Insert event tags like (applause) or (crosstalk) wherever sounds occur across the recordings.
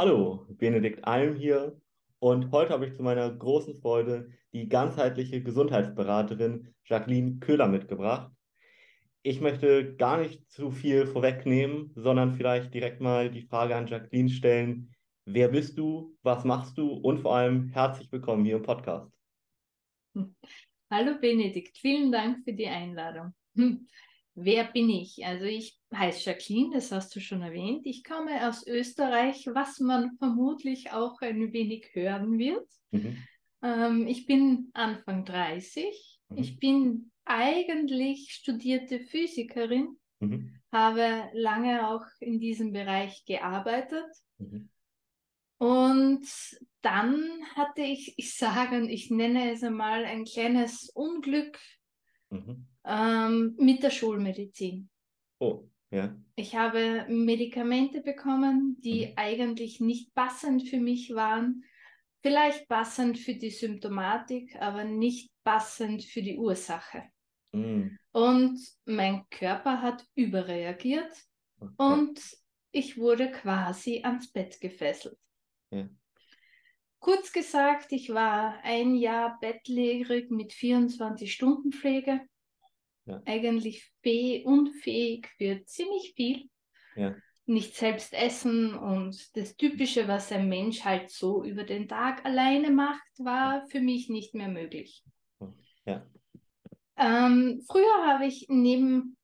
Hallo, Benedikt Alm hier und heute habe ich zu meiner großen Freude die ganzheitliche Gesundheitsberaterin Jacqueline Köhler mitgebracht. Ich möchte gar nicht zu viel vorwegnehmen, sondern vielleicht direkt mal die Frage an Jacqueline stellen. Wer bist du? Was machst du? Und vor allem herzlich willkommen hier im Podcast. Hallo Benedikt, vielen Dank für die Einladung. Wer bin ich? Also ich heiße Jacqueline, das hast du schon erwähnt. Ich komme aus Österreich, was man vermutlich auch ein wenig hören wird. Mhm. Ähm, ich bin Anfang 30. Mhm. Ich bin eigentlich studierte Physikerin, mhm. habe lange auch in diesem Bereich gearbeitet. Mhm. Und dann hatte ich, ich sage, ich nenne es einmal ein kleines Unglück mhm ähm, mit der Schulmedizin. Oh, ja. Ich habe Medikamente bekommen, die mhm. eigentlich nicht passend für mich waren. Vielleicht passend für die Symptomatik, aber nicht passend für die Ursache. Mhm. Und mein Körper hat überreagiert okay. und ich wurde quasi ans Bett gefesselt. Ja. Kurz gesagt, ich war ein Jahr bettlägerig mit 24 Stunden Pflege ja. eigentlich fäh unfähig für ziemlich viel. Ja. Nicht selbst essen und das Typische, was ein Mensch halt so über den Tag alleine macht, war für mich nicht mehr möglich. Ja. Ähm, früher habe ich neben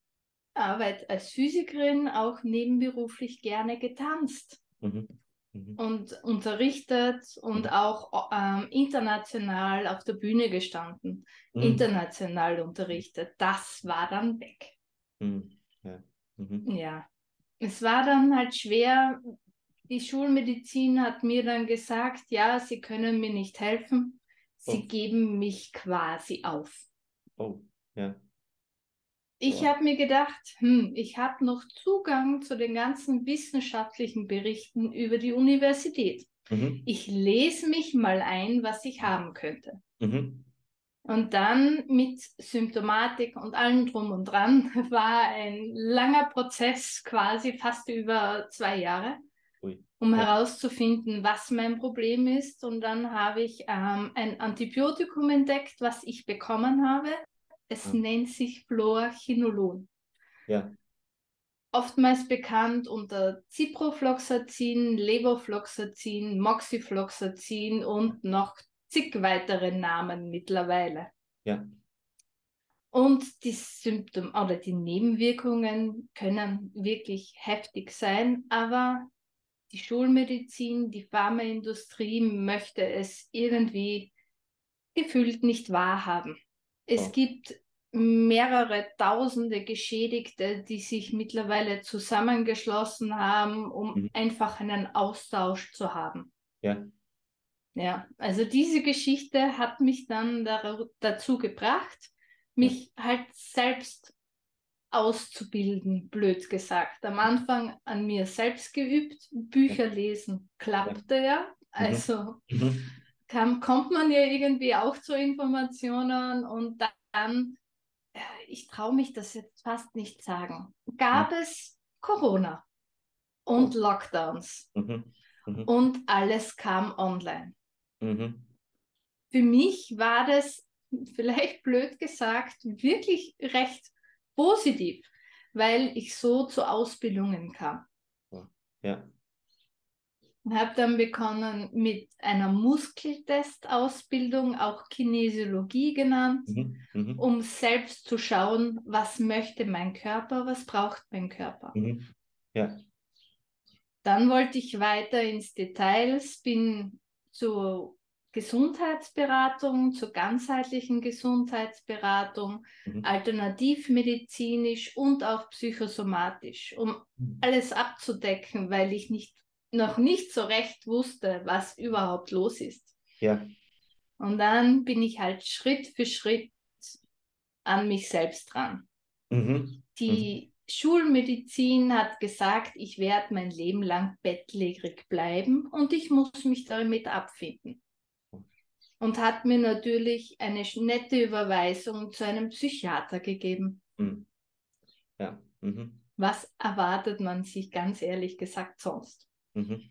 Arbeit als Physikerin auch nebenberuflich gerne getanzt. Mhm. Mhm. und unterrichtet und mhm. auch ähm, international auf der Bühne gestanden, mhm. international unterrichtet. Das war dann weg. Mhm. Ja. Mhm. ja, es war dann halt schwer. Die Schulmedizin hat mir dann gesagt, ja, sie können mir nicht helfen. Sie oh. geben mich quasi auf. Oh, ja. Ich ja. habe mir gedacht, hm, ich habe noch Zugang zu den ganzen wissenschaftlichen Berichten über die Universität. Mhm. Ich lese mich mal ein, was ich haben könnte. Mhm. Und dann mit Symptomatik und allem drum und dran (laughs) war ein langer Prozess, quasi fast über zwei Jahre, Ui. um ja. herauszufinden, was mein Problem ist. Und dann habe ich ähm, ein Antibiotikum entdeckt, was ich bekommen habe. Es ja. nennt sich Fluorchinolon. Ja. Oftmals bekannt unter Ciprofloxacin, Levofloxacin, Moxifloxacin und noch zig weitere Namen mittlerweile. Ja. Und die Symptome oder die Nebenwirkungen können wirklich heftig sein, aber die Schulmedizin, die Pharmaindustrie möchte es irgendwie gefühlt nicht wahrhaben. Es oh. gibt mehrere tausende Geschädigte, die sich mittlerweile zusammengeschlossen haben, um mhm. einfach einen Austausch zu haben. Ja. Ja, also diese Geschichte hat mich dann dazu gebracht, mich ja. halt selbst auszubilden, blöd gesagt. Am Anfang an mir selbst geübt, Bücher lesen klappte ja. ja. Mhm. Also mhm kam, kommt man ja irgendwie auch zu Informationen und dann, äh, ich traue mich das jetzt fast nicht sagen, gab mhm. es Corona und oh. Lockdowns mhm. Mhm. und alles kam online. Mhm. Für mich war das vielleicht blöd gesagt wirklich recht positiv, weil ich so zu Ausbildungen kam. Ja habe dann begonnen mit einer Muskeltestausbildung, auch Kinesiologie genannt, mhm, mhm, um selbst zu schauen, was möchte mein Körper, was braucht mein Körper. Mhm, ja. Dann wollte ich weiter ins Details, bin zur Gesundheitsberatung, zur ganzheitlichen Gesundheitsberatung, mhm. alternativmedizinisch und auch psychosomatisch, um mhm. alles abzudecken, weil ich nicht noch nicht so recht wusste, was überhaupt los ist. Ja. Und dann bin ich halt Schritt für Schritt an mich selbst dran. Mhm. Die mhm. Schulmedizin hat gesagt, ich werde mein Leben lang bettlägerig bleiben und ich muss mich damit abfinden. Und hat mir natürlich eine nette Überweisung zu einem Psychiater gegeben. Mhm. Ja. Mhm. Was erwartet man sich ganz ehrlich gesagt sonst? Mhm.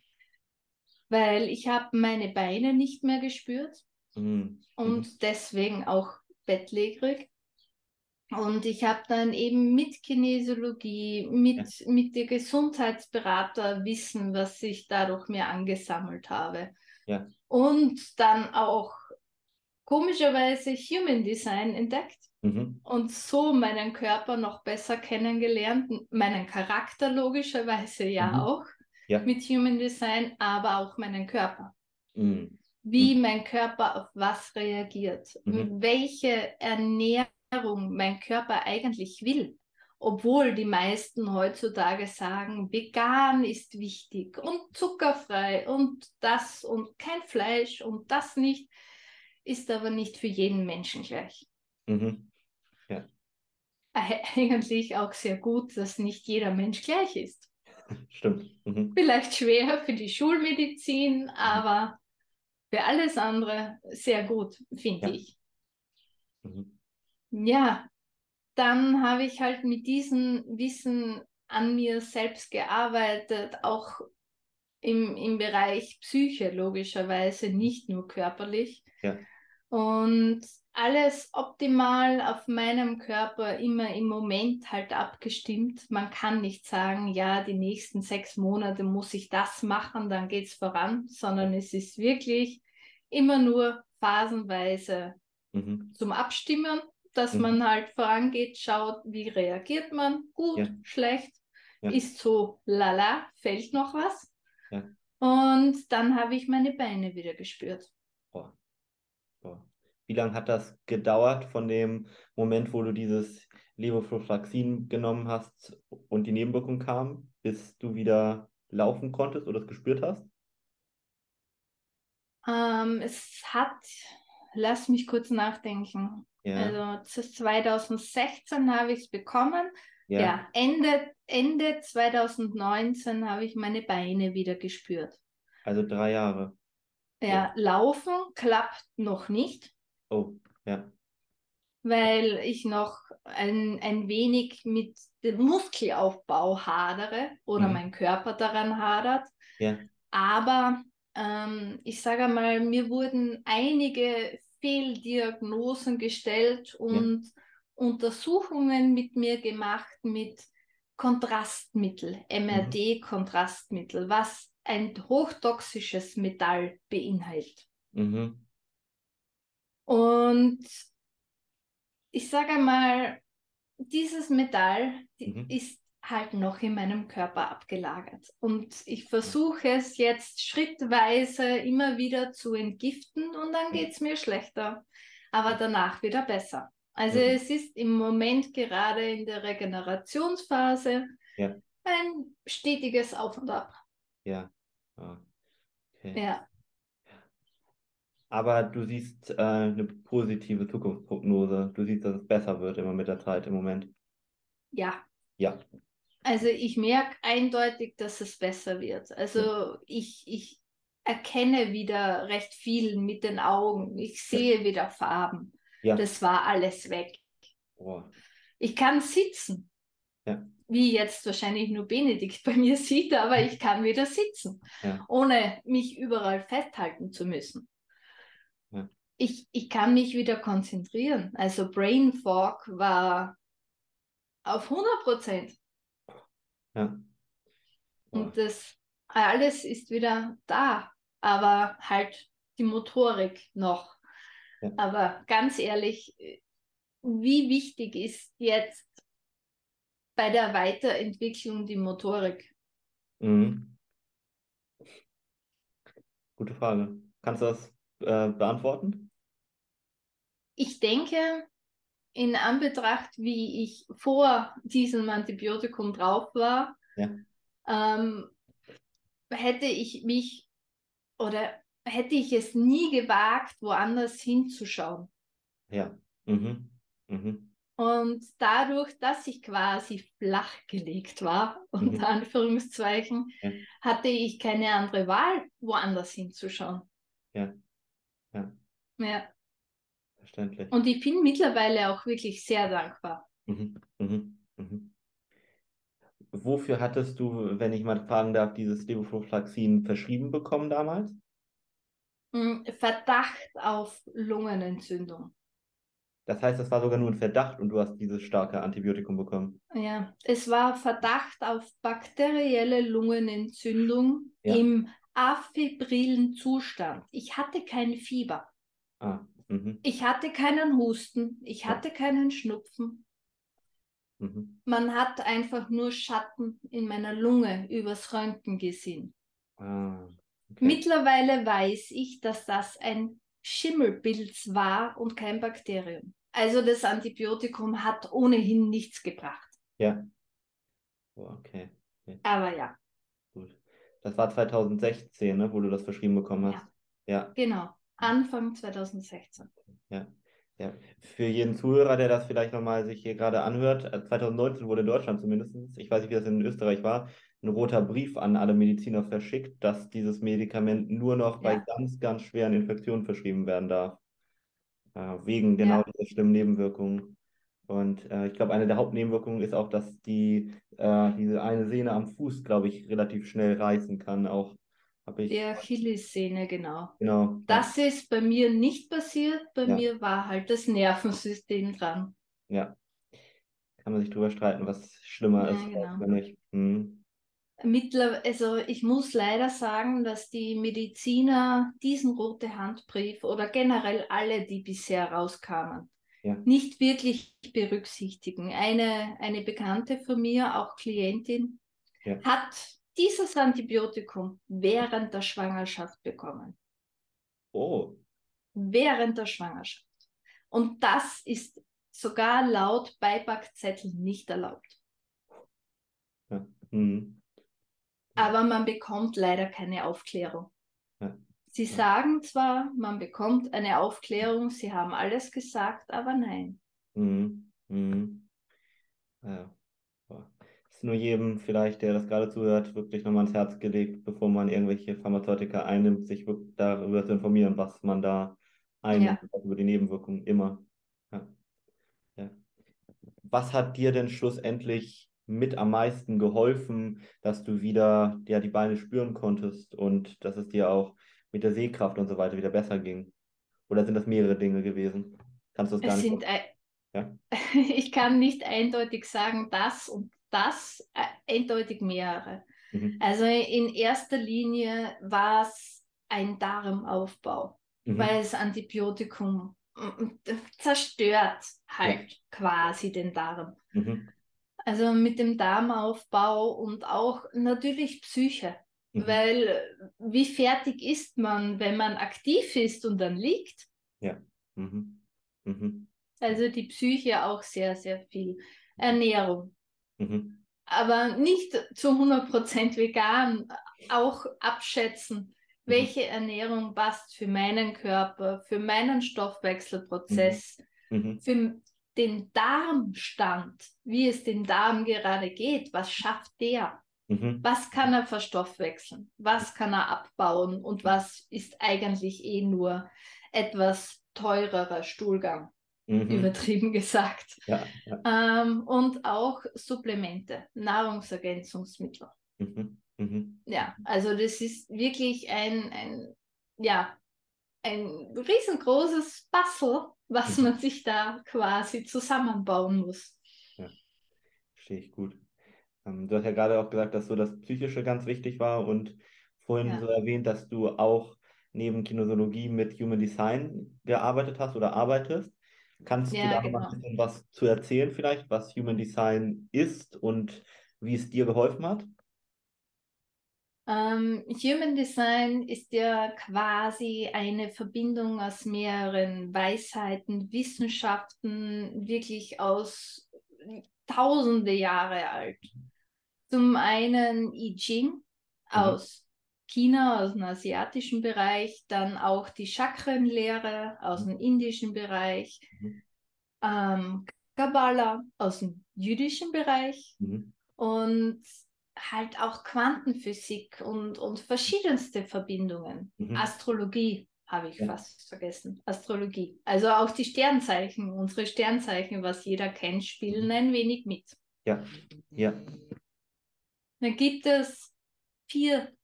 weil ich habe meine Beine nicht mehr gespürt mhm. und mhm. deswegen auch bettlägerig. Und ich habe dann eben mit Kinesiologie, mit, ja. mit der Gesundheitsberater Wissen, was ich dadurch mir angesammelt habe. Ja. Und dann auch komischerweise Human Design entdeckt mhm. und so meinen Körper noch besser kennengelernt, meinen Charakter logischerweise ja mhm. auch ja. mit Human Design, aber auch meinen Körper. Mhm. Wie mhm. mein Körper auf was reagiert, mhm. welche Ernährung mein Körper eigentlich will. Obwohl die meisten heutzutage sagen, vegan ist wichtig und zuckerfrei und das und kein Fleisch und das nicht, ist aber nicht für jeden Menschen gleich. Mhm. Ja. (laughs) Eigentlich auch sehr gut, dass nicht jeder Mensch gleich ist. Stimmt. Mhm. Vielleicht schwer für die Schulmedizin, mhm. aber für alles andere sehr gut, finde ja. ich. Mhm. Ja, dann habe ich halt mit diesem Wissen an mir selbst gearbeitet, auch im, im Bereich Psyche logischerweise, nicht nur körperlich. Ja. Und alles optimal auf meinem Körper, immer im Moment halt abgestimmt. Man kann nicht sagen, ja, die nächsten sechs Monate muss ich das machen, dann geht es voran, sondern es ist wirklich immer nur phasenweise mhm. zum Abstimmen, dass mhm. man halt vorangeht, schaut, wie reagiert man, gut, ja. schlecht, ja. ist so lala, fällt noch was. Ja. Und dann habe ich meine Beine wieder gespürt. Wie lange hat das gedauert von dem Moment, wo du dieses Levofloxacin genommen hast und die Nebenwirkung kam, bis du wieder laufen konntest oder es gespürt hast? Ähm, es hat, lass mich kurz nachdenken. Ja. Also 2016 habe ich es bekommen. Ja, ja Ende, Ende 2019 habe ich meine Beine wieder gespürt. Also drei Jahre. Ja, Laufen klappt noch nicht. Oh, ja. Weil ich noch ein, ein wenig mit dem Muskelaufbau hadere oder mhm. mein Körper daran hadert. Ja. Aber ähm, ich sage mal, mir wurden einige Fehldiagnosen gestellt und ja. Untersuchungen mit mir gemacht mit Kontrastmittel, MRD-Kontrastmittel, was ein hochtoxisches Metall beinhaltet. Mhm. Und ich sage mal, dieses Metall mhm. ist halt noch in meinem Körper abgelagert. Und ich versuche es jetzt schrittweise immer wieder zu entgiften und dann geht es mir schlechter, aber danach wieder besser. Also mhm. es ist im Moment gerade in der Regenerationsphase ja. ein stetiges Auf und Ab. Ja. Ah, okay. Ja. Aber du siehst äh, eine positive Zukunftsprognose. Du siehst, dass es besser wird immer mit der Zeit im Moment. Ja. Ja. Also ich merke eindeutig, dass es besser wird. Also ja. ich, ich erkenne wieder recht viel mit den Augen. Ich sehe ja. wieder Farben. Ja. Das war alles weg. Oh. Ich kann sitzen. Ja. Wie jetzt wahrscheinlich nur Benedikt bei mir (laughs) sieht, aber ich kann wieder sitzen, ja. ohne mich überall festhalten zu müssen. Ja. Ich, ich kann mich wieder konzentrieren. Also Brain Fog war auf 100 Prozent. Ja. Und das alles ist wieder da, aber halt die Motorik noch. Ja. Aber ganz ehrlich, wie wichtig ist jetzt bei der Weiterentwicklung die Motorik? Mhm. Gute Frage. Kannst du das äh, beantworten? Ich denke, in Anbetracht, wie ich vor diesem Antibiotikum drauf war, ja. ähm, hätte ich mich oder hätte ich es nie gewagt, woanders hinzuschauen. Ja. Mhm. Mhm. Und dadurch, dass ich quasi flachgelegt war, unter mhm. Anführungszeichen, ja. hatte ich keine andere Wahl, woanders hinzuschauen. Ja. Ja. Ja. Verständlich. Und ich bin mittlerweile auch wirklich sehr dankbar. Mhm. Mhm. Mhm. wofür hattest du, wenn ich mal fragen darf, dieses Levofloxacin verschrieben bekommen damals? Hm, Verdacht auf Lungenentzündung. Das heißt, es war sogar nur ein Verdacht und du hast dieses starke Antibiotikum bekommen. Ja, es war Verdacht auf bakterielle Lungenentzündung ja. im afebrilen Zustand. Ich hatte kein Fieber. Ah, mhm. ich hatte keinen Husten, ich hatte ja. keinen Schnupfen. Mhm. Man hat einfach nur Schatten in meiner Lunge übers Röntgen gesehen. Ah, okay. Mittlerweile weiß ich, dass das ein Schimmelpilz war und kein Bakterium. Also das Antibiotikum hat ohnehin nichts gebracht. Ja. Oh, okay. okay. Aber ja. Gut. Das war 2016, ne, wo du das verschrieben bekommen hast. Ja. ja. Genau. Anfang 2016. Ja. Ja, für jeden Zuhörer, der das vielleicht nochmal sich hier gerade anhört, 2019 äh, wurde in Deutschland zumindest, ich weiß nicht, wie das in Österreich war, ein roter Brief an alle Mediziner verschickt, dass dieses Medikament nur noch ja. bei ganz, ganz schweren Infektionen verschrieben werden darf. Äh, wegen genau ja. dieser schlimmen Nebenwirkungen. Und äh, ich glaube, eine der Hauptnebenwirkungen ist auch, dass die, äh, diese eine Sehne am Fuß, glaube ich, relativ schnell reißen kann. Auch habe ich. Die Achillessehne, genau. Genau. Das ja. ist bei mir nicht passiert. Bei ja. mir war halt das Nervensystem dran. Ja. Kann man sich drüber streiten, was schlimmer ja, ist. Genau. Wenn ich, hm. Mittler, also ich muss leider sagen, dass die Mediziner diesen rote Handbrief oder generell alle, die bisher rauskamen, ja. nicht wirklich berücksichtigen. Eine, eine Bekannte von mir, auch Klientin, ja. hat dieses Antibiotikum während der Schwangerschaft bekommen. Oh. Während der Schwangerschaft. Und das ist sogar laut Beipackzettel nicht erlaubt. Ja. Mhm aber man bekommt leider keine Aufklärung. Sie sagen zwar, man bekommt eine Aufklärung, sie haben alles gesagt, aber nein. Mhm. Mhm. Ja. Ist nur jedem vielleicht, der das gerade zuhört, wirklich nochmal ans Herz gelegt, bevor man irgendwelche Pharmazeutika einnimmt, sich darüber zu informieren, was man da einnimmt, ja. über die Nebenwirkungen immer. Ja. Ja. Was hat dir denn schlussendlich mit am meisten geholfen, dass du wieder ja, die Beine spüren konntest und dass es dir auch mit der Sehkraft und so weiter wieder besser ging? Oder sind das mehrere Dinge gewesen? Kannst du das gar es nicht? ja? (laughs) ich kann nicht eindeutig sagen, das und das, äh, eindeutig mehrere. Mhm. Also in erster Linie war es ein Darmaufbau, mhm. weil das Antibiotikum mm, mm, zerstört halt ja. quasi den Darm. Mhm. Also mit dem Darmaufbau und auch natürlich Psyche. Mhm. Weil wie fertig ist man, wenn man aktiv ist und dann liegt? Ja. Mhm. Mhm. Also die Psyche auch sehr, sehr viel. Ernährung. Mhm. Aber nicht zu 100% vegan, auch abschätzen, mhm. welche Ernährung passt für meinen Körper, für meinen Stoffwechselprozess, mhm. Mhm. für den Darmstand, wie es dem Darm gerade geht, was schafft der? Mhm. Was kann er verstoffwechseln? Was kann er abbauen? Und was ist eigentlich eh nur etwas teurerer Stuhlgang? Mhm. Übertrieben gesagt. Ja, ja. Ähm, und auch Supplemente, Nahrungsergänzungsmittel. Mhm. mhm. Ja, also das ist wirklich ein, ein ja, ein riesengroßes Bastel, was mhm. man sich da quasi zusammenbauen muss. Ja, verstehe ich gut. Ähm, du hast ja gerade auch gesagt, dass so das Psychische ganz wichtig war und vorhin ja. so erwähnt, dass du auch neben Kinesiologie mit Human Design gearbeitet hast oder arbeitest. Kannst ja, du da genau. mal ein bisschen was zu erzählen, vielleicht, was Human Design ist und wie es dir geholfen hat? Ähm, Human Design ist ja quasi eine Verbindung aus mehreren Weisheiten, Wissenschaften, wirklich aus tausende Jahre alt. Zum einen I Ching mhm. aus China, aus dem asiatischen Bereich, dann auch die Chakrenlehre aus dem indischen Bereich, mhm. ähm, Kabbalah aus dem jüdischen Bereich mhm. und halt auch Quantenphysik und, und verschiedenste Verbindungen. Mhm. Astrologie habe ich ja. fast vergessen. Astrologie. Also auch die Sternzeichen, unsere Sternzeichen, was jeder kennt, spielen mhm. ein wenig mit. Ja, ja. Dann gibt es vier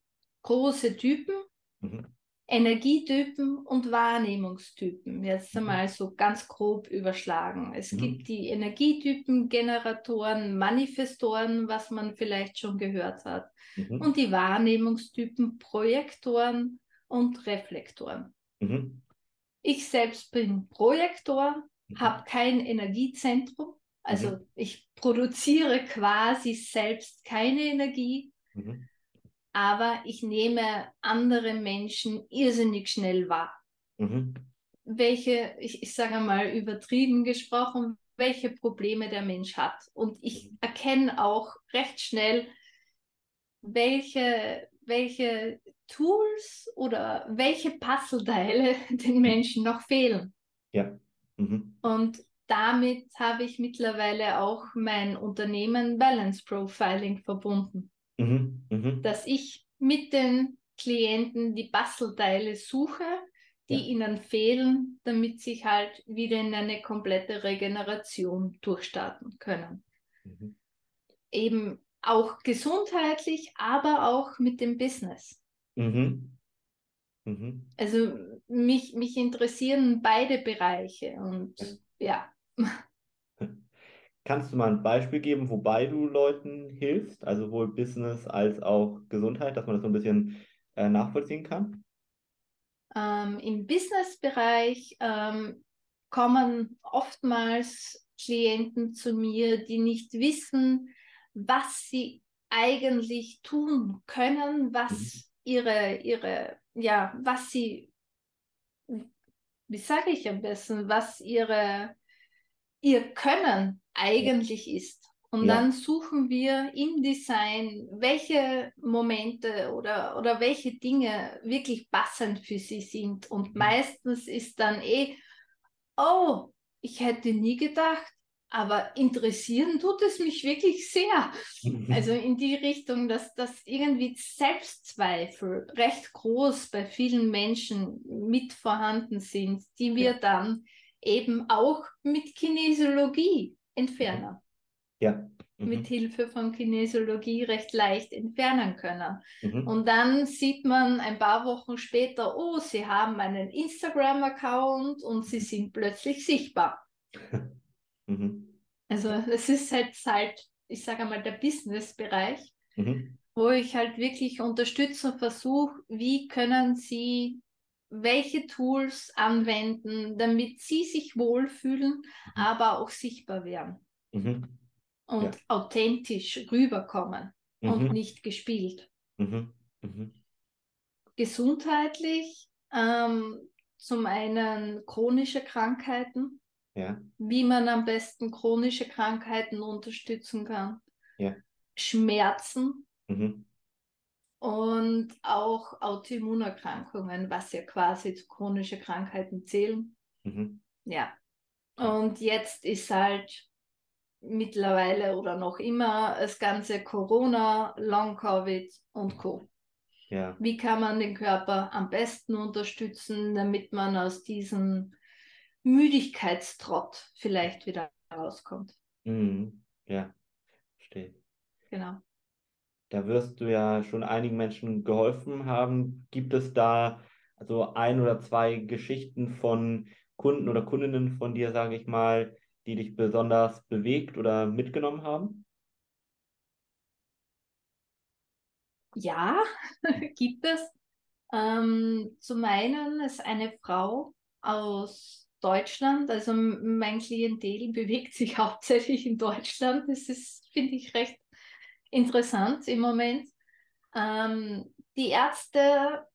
große Typen. Mhm. Energietypen und Wahrnehmungstypen. Jetzt mhm. einmal so ganz grob überschlagen. Es mhm. gibt die Energietypen, Generatoren, Manifestoren, was man vielleicht schon gehört hat, mhm. und die Wahrnehmungstypen, Projektoren und Reflektoren. Mhm. Ich selbst bin Projektor, mhm. habe kein Energiezentrum, also mhm. ich produziere quasi selbst keine Energie aber ich nehme andere Menschen irrsinnig schnell wahr. Mhm. Welche, ich, ich sage mal übertrieben gesprochen, welche Probleme der Mensch hat. Und ich mhm. erkenne auch recht schnell, welche, welche Tools oder welche Puzzleteile (laughs) den Menschen noch fehlen. Ja. Mhm. Und damit habe ich mittlerweile auch mein Unternehmen Balance Profiling verbunden. Mhm, mh. Dass ich mit den Klienten die Bastelteile suche, die ja. ihnen fehlen, damit sie halt wieder in eine komplette Regeneration durchstarten können. Mhm. Eben auch gesundheitlich, aber auch mit dem Business. Mhm. Mhm. Also mich, mich interessieren beide Bereiche und ja. ja. (laughs) Kannst du mal ein Beispiel geben, wobei du Leuten hilfst, also sowohl Business als auch Gesundheit, dass man das so ein bisschen äh, nachvollziehen kann? Ähm, Im Business-Bereich ähm, kommen oftmals Klienten zu mir, die nicht wissen, was sie eigentlich tun können, was mhm. ihre, ihre, ja, was sie, wie sage ich am besten, was ihre, ihr Können eigentlich ist. Und ja. dann suchen wir im Design, welche Momente oder, oder welche Dinge wirklich passend für sie sind. Und mhm. meistens ist dann eh, oh, ich hätte nie gedacht, aber interessieren tut es mich wirklich sehr. Also in die Richtung, dass das irgendwie Selbstzweifel recht groß bei vielen Menschen mit vorhanden sind, die wir ja. dann eben auch mit Kinesiologie entfernen. Ja. Mhm. Mit Hilfe von Kinesiologie recht leicht entfernen können. Mhm. Und dann sieht man ein paar Wochen später, oh, sie haben einen Instagram-Account und sie sind plötzlich sichtbar. (laughs) Mhm. Also das ist halt, halt ich sage mal, der Business-Bereich, mhm. wo ich halt wirklich unterstützen versuche, wie können sie welche Tools anwenden, damit sie sich wohlfühlen, mhm. aber auch sichtbar werden mhm. und ja. authentisch rüberkommen mhm. und nicht gespielt. Mhm. Mhm. Gesundheitlich ähm, zum einen chronische Krankheiten, ja. wie man am besten chronische Krankheiten unterstützen kann, ja. Schmerzen, mhm und auch Autoimmunerkrankungen, was ja quasi zu chronischen Krankheiten zählen. Mhm. Ja. Und jetzt ist halt mittlerweile oder noch immer das ganze Corona, Long-Covid und Co. Ja. Wie kann man den Körper am besten unterstützen, damit man aus diesem Müdigkeitstrott vielleicht wieder rauskommt? Mhm. Ja, verstehe. Genau. Da wirst du ja schon einigen Menschen geholfen haben. Gibt es da also ein oder zwei Geschichten von Kunden oder Kundinnen von dir, sage ich mal, die dich besonders bewegt oder mitgenommen haben? Ja, (laughs) gibt es. Ähm, zum einen ist eine Frau aus Deutschland, also mein Klientel bewegt sich (laughs) hauptsächlich in Deutschland. Das ist, finde ich, recht interessant im Moment. Ähm, die Ärzte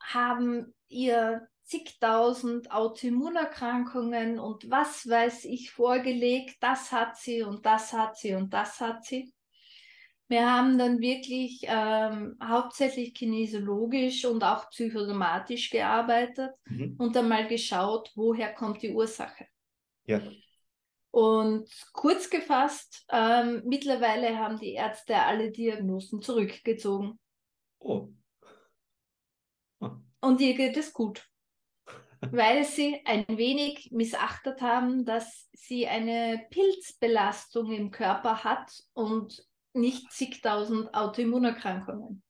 haben ihr zigtausend Autoimmunerkrankungen und was weiß ich vorgelegt, das hat sie und das hat sie und das hat sie. Wir haben dann wirklich ähm, hauptsächlich kinesiologisch und auch psychosomatisch gearbeitet mhm. und dann mal geschaut, woher kommt die Ursache. Ja. Und kurz gefasst, ähm, mittlerweile haben die Ärzte alle Diagnosen zurückgezogen. Oh. oh. Und ihr geht es gut, (laughs) weil sie ein wenig missachtet haben, dass sie eine Pilzbelastung im Körper hat und nicht zigtausend Autoimmunerkrankungen,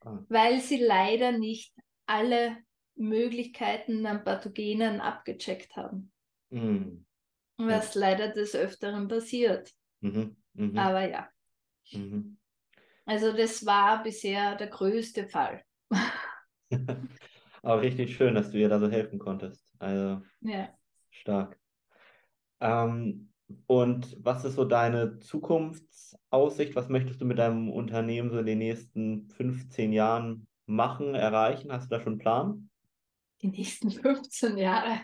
ah. weil sie leider nicht alle Möglichkeiten an Pathogenen abgecheckt haben. Mhm. Was ja. leider des Öfteren passiert. Mhm. Mhm. Aber ja. Mhm. Also das war bisher der größte Fall. (laughs) Aber richtig schön, dass du ihr da so helfen konntest. Also ja. stark. Ähm, und was ist so deine Zukunftsaussicht? Was möchtest du mit deinem Unternehmen so in den nächsten 15 Jahren machen, erreichen? Hast du da schon einen Plan? Die nächsten 15 Jahre.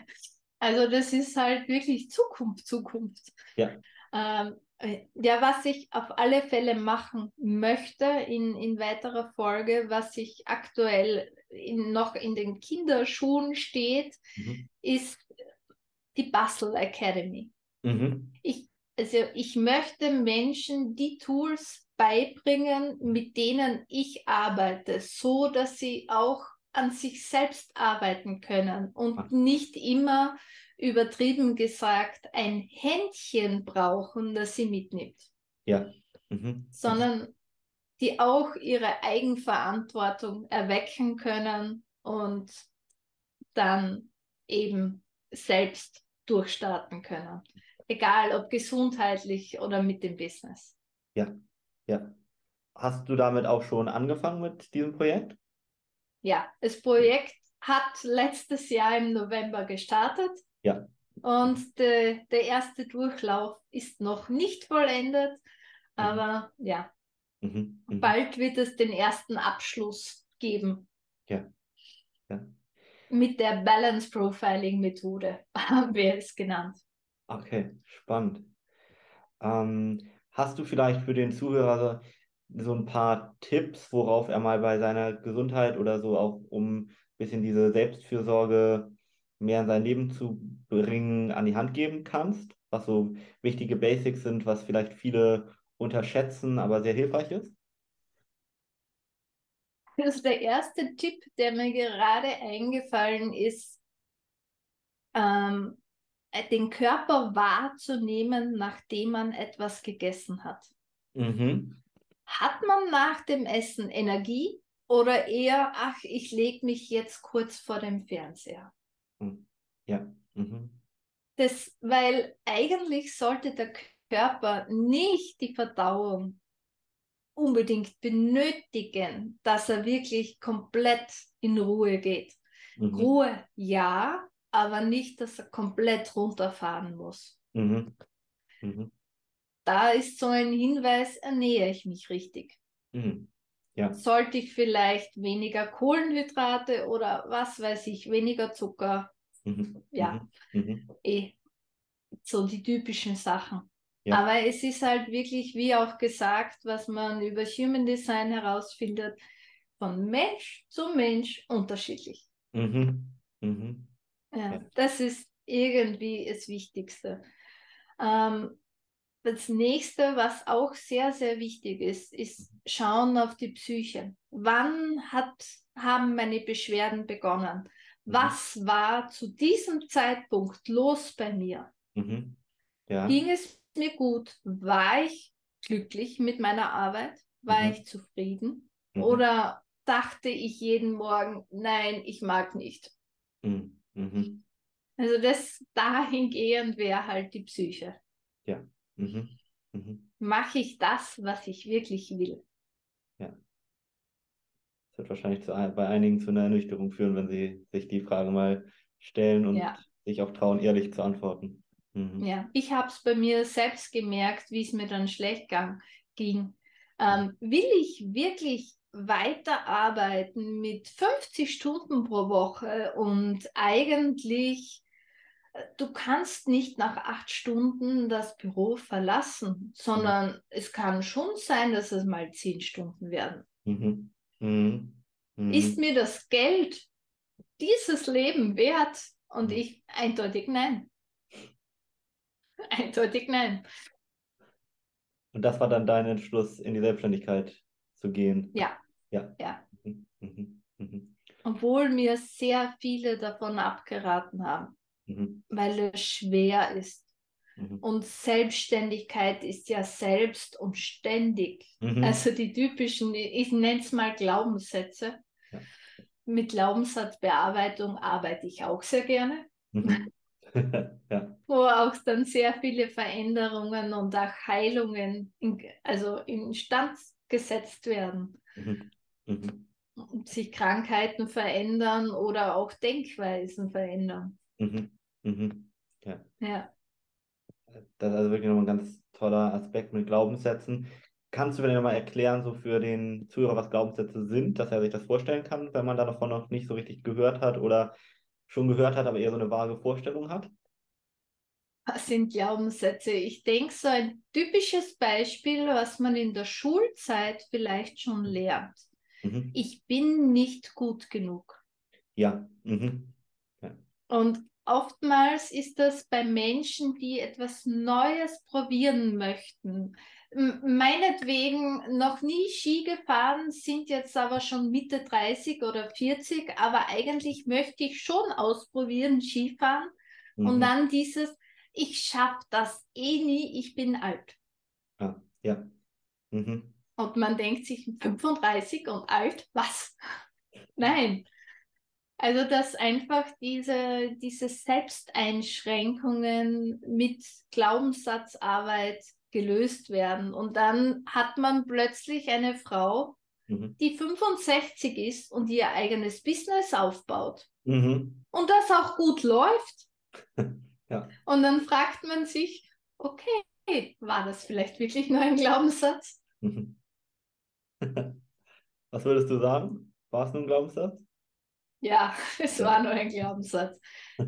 Also das ist halt wirklich Zukunft, Zukunft. Ja. Ähm, äh, ja, was ich auf alle Fälle machen möchte in, in weiterer Folge, was ich aktuell in, noch in den Kinderschuhen steht, mhm. ist die Bustle Academy. Mhm. Ich, also ich möchte Menschen die Tools beibringen, mit denen ich arbeite, so dass sie auch an sich selbst arbeiten können und nicht immer übertrieben gesagt ein Händchen brauchen, das sie mitnimmt. Ja. Mhm. Sondern die auch ihre Eigenverantwortung erwecken können und dann eben selbst durchstarten können. Egal ob gesundheitlich oder mit dem Business. Ja, ja. Hast du damit auch schon angefangen mit diesem Projekt? Ja, das Projekt hat letztes Jahr im November gestartet. Ja. Und de, der erste Durchlauf ist noch nicht vollendet, mhm. aber ja, mhm. Mhm. bald wird es den ersten Abschluss geben. Ja. ja. Mit der Balance Profiling Methode (laughs) haben wir es genannt. Okay, spannend. Ähm, hast du vielleicht für den Zuhörer so ein paar Tipps, worauf er mal bei seiner Gesundheit oder so auch um ein bisschen diese Selbstfürsorge mehr in sein Leben zu bringen, an die Hand geben kannst? Was so wichtige Basics sind, was vielleicht viele unterschätzen, aber sehr hilfreich ist? Also der erste Tipp, der mir gerade eingefallen ist, ähm, den Körper wahrzunehmen, nachdem man etwas gegessen hat. Mhm. Hat man nach dem Essen Energie oder eher, ach, ich lege mich jetzt kurz vor dem Fernseher? Hm. Ja. Mhm. Das, weil eigentlich sollte der Körper nicht die Verdauung unbedingt benötigen, dass er wirklich komplett in Ruhe geht. Mhm. Ruhe ja, aber nicht, dass er komplett runterfahren muss. Mhm. Mhm. Da ist so ein Hinweis, ernähre ich mich richtig. Mhm. Ja. Sollte ich vielleicht weniger Kohlenhydrate oder was weiß ich, weniger Zucker? Mhm. Ja, mhm. mhm. eh so die typischen Sachen. Ja. Aber es ist halt wirklich, wie auch gesagt, was man über Human Design herausfindet, von Mensch zu Mensch unterschiedlich. Mhm. Mhm. Ja, ja, das ist irgendwie das Wichtigste. Ähm, das nächste, was auch sehr, sehr wichtig ist, ist schauen auf die Psyche. Wann hat, haben meine Beschwerden begonnen? Mhm. Was war zu diesem Zeitpunkt los bei mir? Mhm. Ja. Ging es mir gut? War ich glücklich mit meiner Arbeit? War mhm. ich zufrieden? Mhm. Oder dachte ich jeden Morgen, nein, ich mag nicht? Mhm. mhm. Also das dahingehend wäre halt die Psyche. Ja. Mhm. Mhm. Mache ich das, was ich wirklich will? Ja. Das wird wahrscheinlich zu, bei einigen zu einer Ernüchterung führen, wenn sie sich die Frage mal stellen und ja. sich auch trauen, ehrlich zu antworten. Mhm. Ja, ich habe es bei mir selbst gemerkt, wie es mir dann schlecht ging. Ähm, will ich wirklich weiterarbeiten mit 50 Stunden pro Woche und eigentlich du kannst nicht nach acht Stunden das Büro verlassen, sondern mhm. es kann schon sein, dass es mal zehn Stunden werden. Mhm. Mhm. mhm. Ist mir das Geld dieses Leben wert? Und mhm. ich eindeutig nein. Eindeutig nein. Und das war dann dein Entschluss, in die Selbstständigkeit zu gehen? Ja. Ja. ja. Mhm. Obwohl mir sehr viele davon abgeraten haben mhm. weil es schwer ist. Mhm. Und Selbstständigkeit ist ja selbst und ständig. Mhm. Also die typischen, ich nenne es mal Glaubenssätze. Ja. Mit Glaubenssatzbearbeitung arbeite ich auch sehr gerne. Mhm. (laughs) ja. Wo auch dann sehr viele Veränderungen und auch Heilungen in, also instand gesetzt werden. Mhm. Mhm. Und sich Krankheiten verändern oder auch Denkweisen verändern. Mhm. Mhm. Ja. ja. Das ist also wirklich nochmal ein ganz toller Aspekt mit Glaubenssätzen. Kannst du mir mal erklären, so für den Zuhörer, was Glaubenssätze sind, dass er sich das vorstellen kann, wenn man davon noch nicht so richtig gehört hat oder schon gehört hat, aber eher so eine vage Vorstellung hat? Was sind Glaubenssätze? Ich denke, so ein typisches Beispiel, was man in der Schulzeit vielleicht schon lernt. Mhm. Ich bin nicht gut genug. Ja. Mhm. Und oftmals ist das bei Menschen, die etwas Neues probieren möchten. Meinetwegen noch nie Ski gefahren, sind jetzt aber schon Mitte 30 oder 40, aber eigentlich möchte ich schon ausprobieren, Skifahren. Mhm. Und dann dieses, ich schaffe das eh nie, ich bin alt. Ah, ja. Mhm. Und man denkt sich 35 und alt, was? (laughs) Nein. Also, dass einfach diese, diese Selbsteinschränkungen mit Glaubenssatzarbeit gelöst werden. Und dann hat man plötzlich eine Frau, mhm. die 65 ist und ihr eigenes Business aufbaut. Mhm. Und das auch gut läuft. (laughs) Ja. Und dann fragt man sich, okay, war das vielleicht wirklich nur ein Glaubenssatz? (laughs) Was würdest du sagen? War es nur ein Glaubenssatz? Ja, (laughs) es war nur ein Glaubenssatz.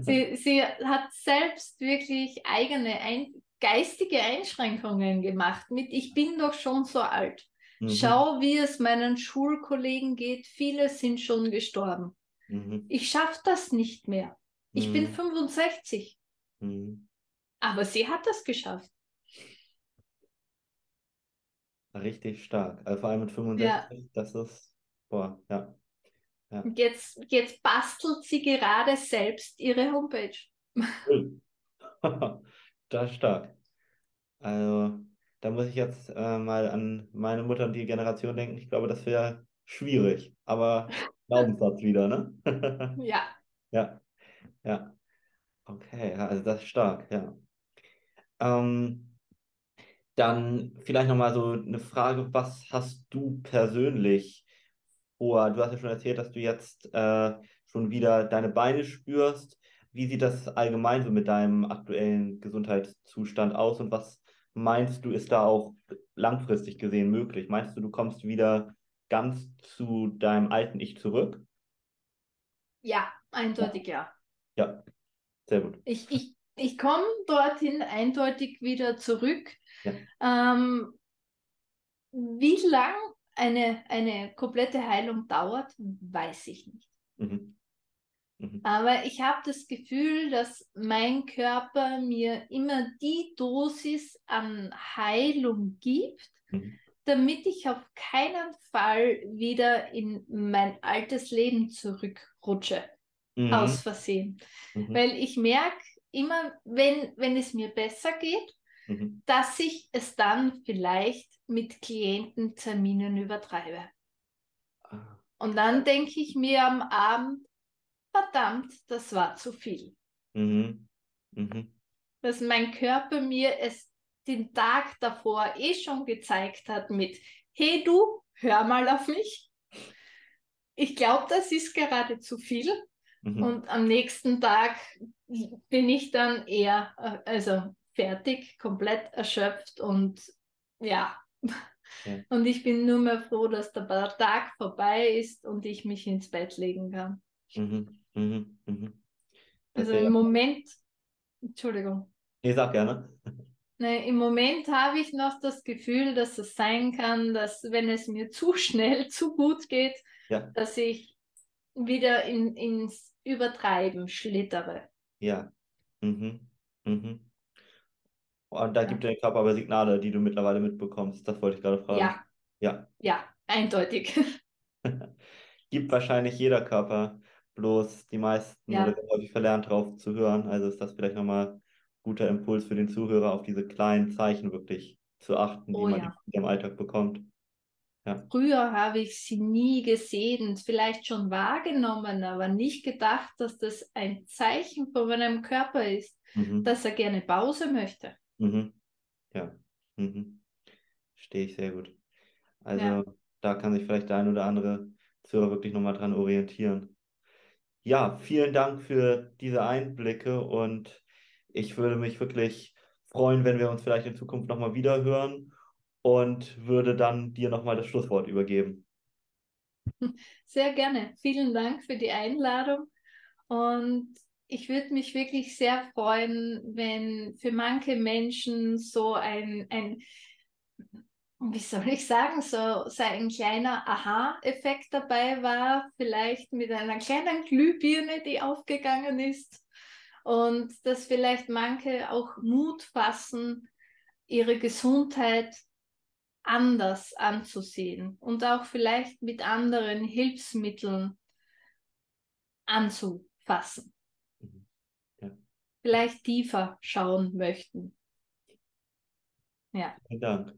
Sie, sie hat selbst wirklich eigene ein, geistige Einschränkungen gemacht mit, ich bin doch schon so alt. Mhm. Schau, wie es meinen Schulkollegen geht. Viele sind schon gestorben. Mhm. Ich schaffe das nicht mehr. Ich mhm. bin 65. Mhm. Aber sie hat das geschafft. Richtig stark. Also vor allem mit 65, ja. das ist, boah, ja. Ja. Jetzt, jetzt bastelt sie gerade selbst ihre Homepage. (laughs) das ist stark. Also, da muss ich jetzt äh, mal an meine Mutter und die Generation denken. Ich glaube, das wäre schwierig, aber (laughs) Glaubenssatz wieder, ne? (laughs) ja. Ja, ja. Okay, also das ist stark, ja. Ähm, dann vielleicht nochmal so eine Frage, was hast du persönlich vor? Du hast ja schon erzählt, dass du jetzt äh, schon wieder deine Beine spürst. Wie sieht das allgemein so mit deinem aktuellen Gesundheitszustand aus und was meinst du, ist da auch langfristig gesehen möglich? Meinst du, du kommst wieder ganz zu deinem alten Ich zurück? Ja, eindeutig ja. Ja, sehr gut. Ich, ich, ich komme dorthin eindeutig wieder zurück. Ja. Ähm, wie lang eine, eine komplette Heilung dauert, weiß ich nicht. Mhm. Mhm. Aber ich habe das Gefühl, dass mein Körper mir immer die Dosis an Heilung gibt, mhm. damit ich auf keinen Fall wieder in mein altes Leben zurückrutsche mhm. aus Versehen. Mhm. Weil ich merke immer, wenn, wenn es mir besser geht, mhm. dass ich es dann vielleicht mit Kliententerminen übertreibe. Ah. Und dann denke ich mir am Abend, verdammt, das war zu viel. Mhm. Mhm. Dass mein Körper mir es den Tag davor eh schon gezeigt hat mit, hey du, hör mal auf mich. Ich glaube, das ist gerade zu viel. Mhm. Und am nächsten Tag bin ich dann eher, äh, also fertig, komplett erschöpft und ja. ja. (laughs) Und ich bin nur mehr froh, dass der Tag vorbei ist und ich mich ins Bett legen kann. Mhm. Mhm. Mhm. Also im Moment, Entschuldigung. Ich sag gerne. (laughs) Nee, Im Moment habe ich noch das Gefühl, dass es sein kann, dass wenn es mir (laughs) zu schnell, zu gut geht, ja. dass ich wieder in, ins Übertreiben schlittere. Ja. Mhm. Mhm. Und da gibt der Körper aber Signale, die du mittlerweile mitbekommst. Das wollte ich gerade fragen. Ja. Ja. Ja, eindeutig. (laughs) gibt wahrscheinlich jeder Körper, bloß die meisten ja. oder häufig verlernt drauf zu hören. Also ist das vielleicht nochmal guter Impuls für den Zuhörer, auf diese kleinen Zeichen wirklich zu achten, oh, die man ja. im Alltag bekommt. Ja. Früher habe ich sie nie gesehen, vielleicht schon wahrgenommen, aber nicht gedacht, dass das ein Zeichen von meinem Körper ist, mhm. dass er gerne Pause möchte. Mhm. Ja, mhm. stehe ich sehr gut. Also ja. da kann sich vielleicht der ein oder andere Zuhörer wirklich nochmal dran orientieren. Ja, vielen Dank für diese Einblicke und ich würde mich wirklich freuen, wenn wir uns vielleicht in Zukunft nochmal wieder hören und würde dann dir nochmal das Schlusswort übergeben. (laughs) Sehr gerne. Vielen Dank für die Einladung. Und ich würde mich wirklich sehr freuen, wenn für manche Menschen so ein, ein wie soll ich sagen, so, so ein kleiner Aha-Effekt dabei war, vielleicht mit einer kleinen Glühbirne, die aufgegangen ist. Und dass vielleicht manche auch Mut fassen, ihre Gesundheit anders anzusehen und auch vielleicht mit anderen Hilfsmitteln anzufassen. Vielleicht tiefer schauen möchten. Ja. Vielen Dank.